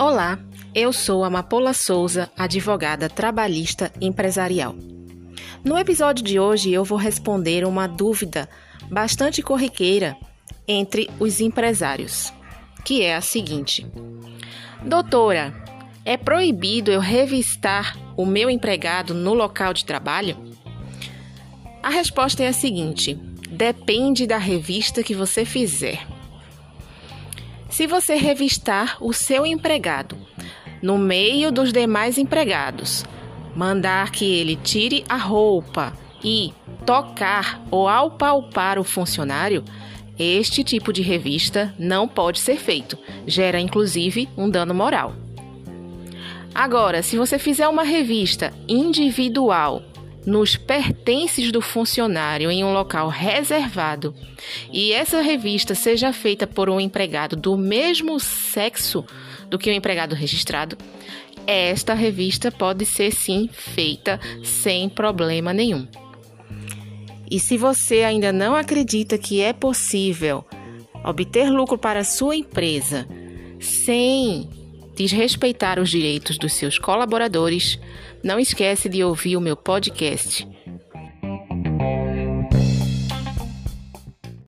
Olá, eu sou Amapola Souza, advogada trabalhista empresarial. No episódio de hoje eu vou responder uma dúvida bastante corriqueira entre os empresários, que é a seguinte: Doutora, é proibido eu revistar o meu empregado no local de trabalho? A resposta é a seguinte: depende da revista que você fizer. Se você revistar o seu empregado no meio dos demais empregados, mandar que ele tire a roupa e tocar ou apalpar o funcionário, este tipo de revista não pode ser feito, gera inclusive um dano moral. Agora, se você fizer uma revista individual nos pertences do funcionário em um local reservado e essa revista seja feita por um empregado do mesmo sexo do que o empregado registrado, esta revista pode ser sim feita sem problema nenhum. E se você ainda não acredita que é possível obter lucro para sua empresa sem desrespeitar os direitos dos seus colaboradores, não esquece de ouvir o meu podcast